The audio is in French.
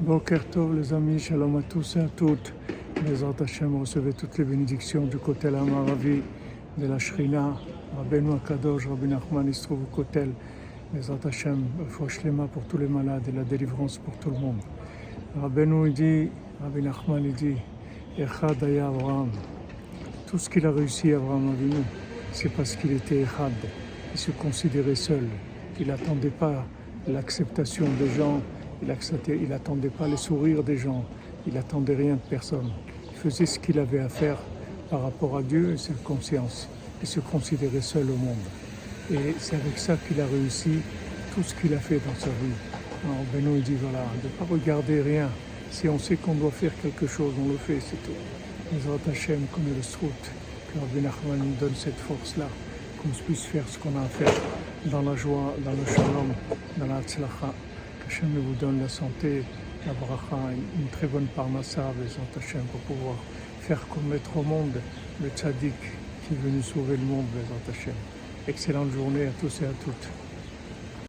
Boker Tov, les amis, shalom à tous et à toutes. Les Hashem, recevez toutes les bénédictions du Kotel Amaravi, de la Shrina, Rabbeinu Akadosh, Rabbi Nachman, il se trouve au Kotel. Les Hashem, Lema pour tous les malades et la délivrance pour tout le monde. Dit, Rabbi Nachman, dit, Echad Aya. Tout ce qu'il a réussi, Abraham Avinu, c'est parce qu'il était Echad. Il se considérait seul. Il n'attendait pas l'acceptation des gens il n'attendait pas les sourires des gens, il n'attendait rien de personne. Il faisait ce qu'il avait à faire par rapport à Dieu et sa conscience. Il se considérait seul au monde. Et c'est avec ça qu'il a réussi tout ce qu'il a fait dans sa vie. Alors Benoît dit voilà, ne pas regarder rien. Si on sait qu'on doit faire quelque chose, on le fait, c'est tout. Les Hachem, comme le Strout, que Rabbi Nachman nous donne cette force-là, qu'on puisse faire ce qu'on a à faire dans la joie, dans le shalom, dans la tzlacha. Hachem vous donne la santé, la bracha, une très bonne parnassa, les Hachem, pour pouvoir faire commettre au monde le tzaddik qui est venu sauver le monde, les Hachem. Excellente journée à tous et à toutes.